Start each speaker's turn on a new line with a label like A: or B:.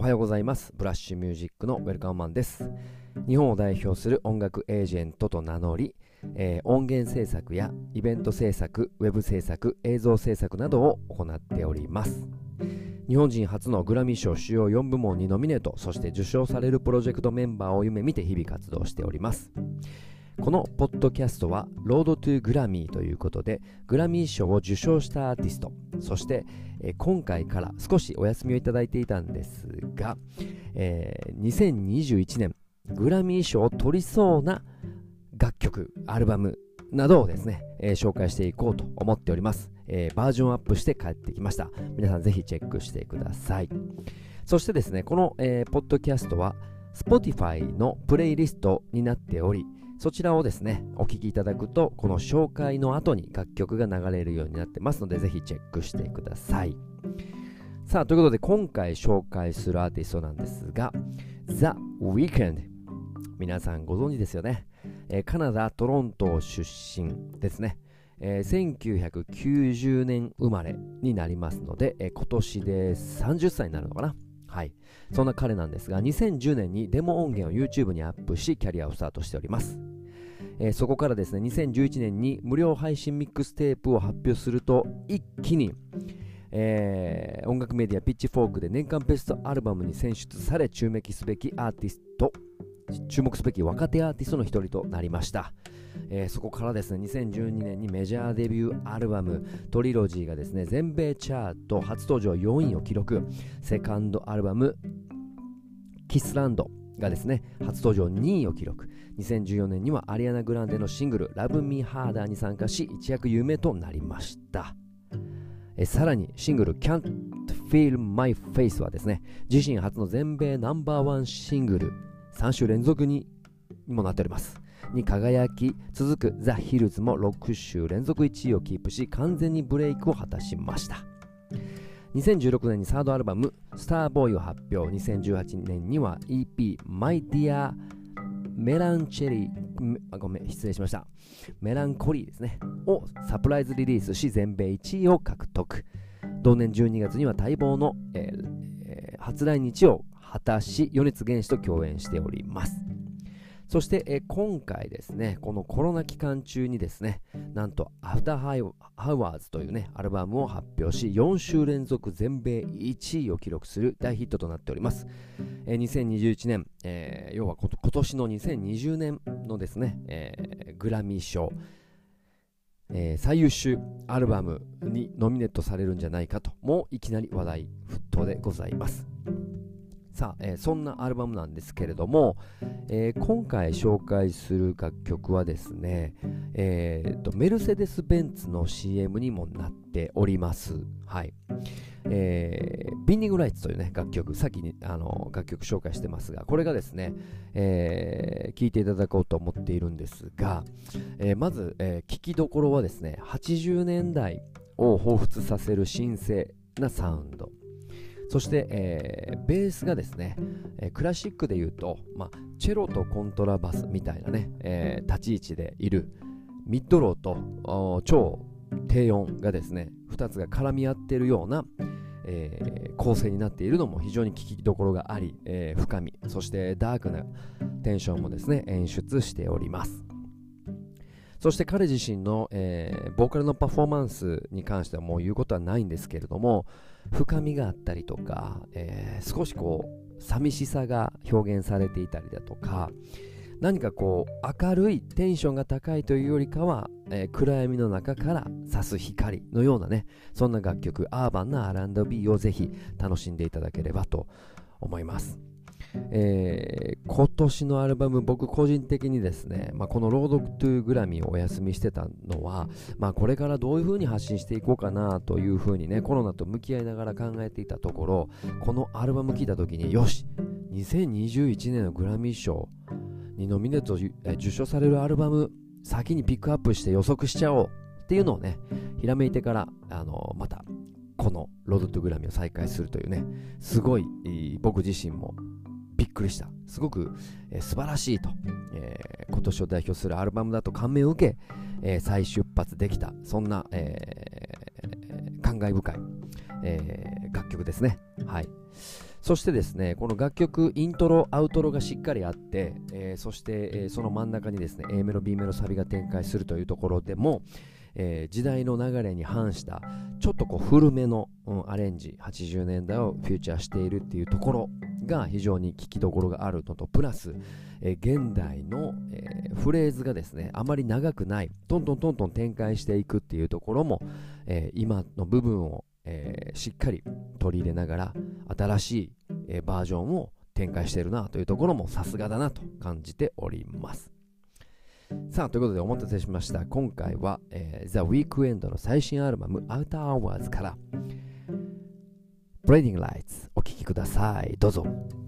A: おはようございます。ブラッシュミュージックのウェルカムマンです。日本を代表する音楽エージェントと名乗り、えー、音源制作やイベント制作ウェブ制作映像制作などを行っております。日本人初のグラミー賞主要4部門にノミネートそして受賞されるプロジェクトメンバーを夢見て日々活動しております。このポッドキャストはロードトゥグラミーということでグラミー賞を受賞したアーティスト。そして、え今回から少しお休みをいただいていたんですが、えー、2021年グラミー賞を取りそうな楽曲アルバムなどをですね、えー、紹介していこうと思っております、えー、バージョンアップして帰ってきました。皆さんぜひチェックしてください。そしてですねこの、えー、ポッドキャストは Spotify のプレイリストになっておりそちらをですね、お聴きいただくと、この紹介の後に楽曲が流れるようになってますので、ぜひチェックしてください。さあ、ということで、今回紹介するアーティストなんですが、The Weeknd。皆さんご存知ですよね。え、カナダ・トロント出身ですね。えー、1990年生まれになりますので、えー、今年で30歳になるのかな。はい。そんな彼なんですが、2010年にデモ音源を YouTube にアップし、キャリアをスタートしております。えー、そこからですね、2011年に無料配信ミックステープを発表すると、一気に、えー、音楽メディアピッチフォークで年間ベストアルバムに選出され注目すべきアーティスト注目すべき若手アーティストの一人となりました、えー、そこからですね2012年にメジャーデビューアルバムトリロジーがですね全米チャート初登場4位を記録。セカンドアルバムキスランドがですね初登場2位を記録。2014年にはアリアナ・グランデのシングル「Love Me Harder」に参加し一躍有名となりました。えさらにシングル「Can't Feel My Face」はですね自身初の全米ナンバーワンシングル3週連続にもなっております。に輝き続くザ・ヒルズも6週連続1位をキープし完全にブレイクを果たしました。2016年にサードアルバム「スターボーイを発表2018年には EP「My Dear メランチェリーあごめん失礼しました。メランコリーですね。をサプライズリリースし全米1位を獲得。同年12月には待望の、えーえー、初来日を果たし米津玄師と共演しております。そして、え今回ですね、このコロナ期間中にですね、なんと、アフターハイハワーズというね、アルバムを発表し、4週連続全米1位を記録する大ヒットとなっております。え2021年、えー、要は今年の2020年のですね、えー、グラミー賞、えー、最優秀アルバムにノミネートされるんじゃないかと、もういきなり話題沸騰でございます。さあ、えー、そんなアルバムなんですけれども、えー、今回紹介する楽曲はですね、えーと、メルセデス・ベンツの CM にもなっております。はい。えー、ビンディング・ライツというね、楽曲、先にあの楽曲紹介してますが、これがですね、えー、聴いていただこうと思っているんですが、えー、まず、えー、聴きどころはですね、80年代を彷彿させる神聖なサウンド。そして、えー、ベースがですね、えー、クラシックでいうと、まあ、チェロとコントラバスみたいなね、えー、立ち位置でいるミッドローと超低音がですね2つが絡み合っているような、えー、構成になっているのも非常に聞きどころがあり、えー、深みそしてダークなテンションもですね演出しております。そして彼自身の、えー、ボーカルのパフォーマンスに関してはもう言うことはないんですけれども深みがあったりとか、えー、少しこう寂しさが表現されていたりだとか何かこう明るいテンションが高いというよりかは、えー、暗闇の中から差す光のようなねそんな楽曲アーバンな R&B をぜひ楽しんでいただければと思います。えー、今年のアルバム僕個人的にですね、まあ、このロードトゥグラミーをお休みしてたのは、まあ、これからどういう風に発信していこうかなという風にねコロナと向き合いながら考えていたところこのアルバム聴いた時によし2021年のグラミー賞にノミネート受賞されるアルバム先にピックアップして予測しちゃおうっていうのをねひらめいてからあのまたこのロードトゥグラミーを再開するというねすごい僕自身もっくりした。すごく、えー、素晴らしいと、えー、今年を代表するアルバムだと感銘を受け、えー、再出発できた、そんな、えー、感慨深い、えー、楽曲ですね。はい。そしてですねこの楽曲イントロアウトロがしっかりあって、えー、そして、えー、その真ん中にですね A メロ B メロサビが展開するというところでも、えー、時代の流れに反したちょっとこう古めの、うん、アレンジ80年代をフューチャーしているっていうところが非常に聞きどころがあるのとプラス、えー、現代の、えー、フレーズがですねあまり長くないトントントントン展開していくっていうところも、え今の部分を、えしっかり取り入れながら新しい、えバージョンを展開しているなというところもさすがだなと感じております。さあということでお待たせしました。今回は、えー、The Weekend の最新アルバム Outer Hours から Blinding Lights お聴きください。どうぞ。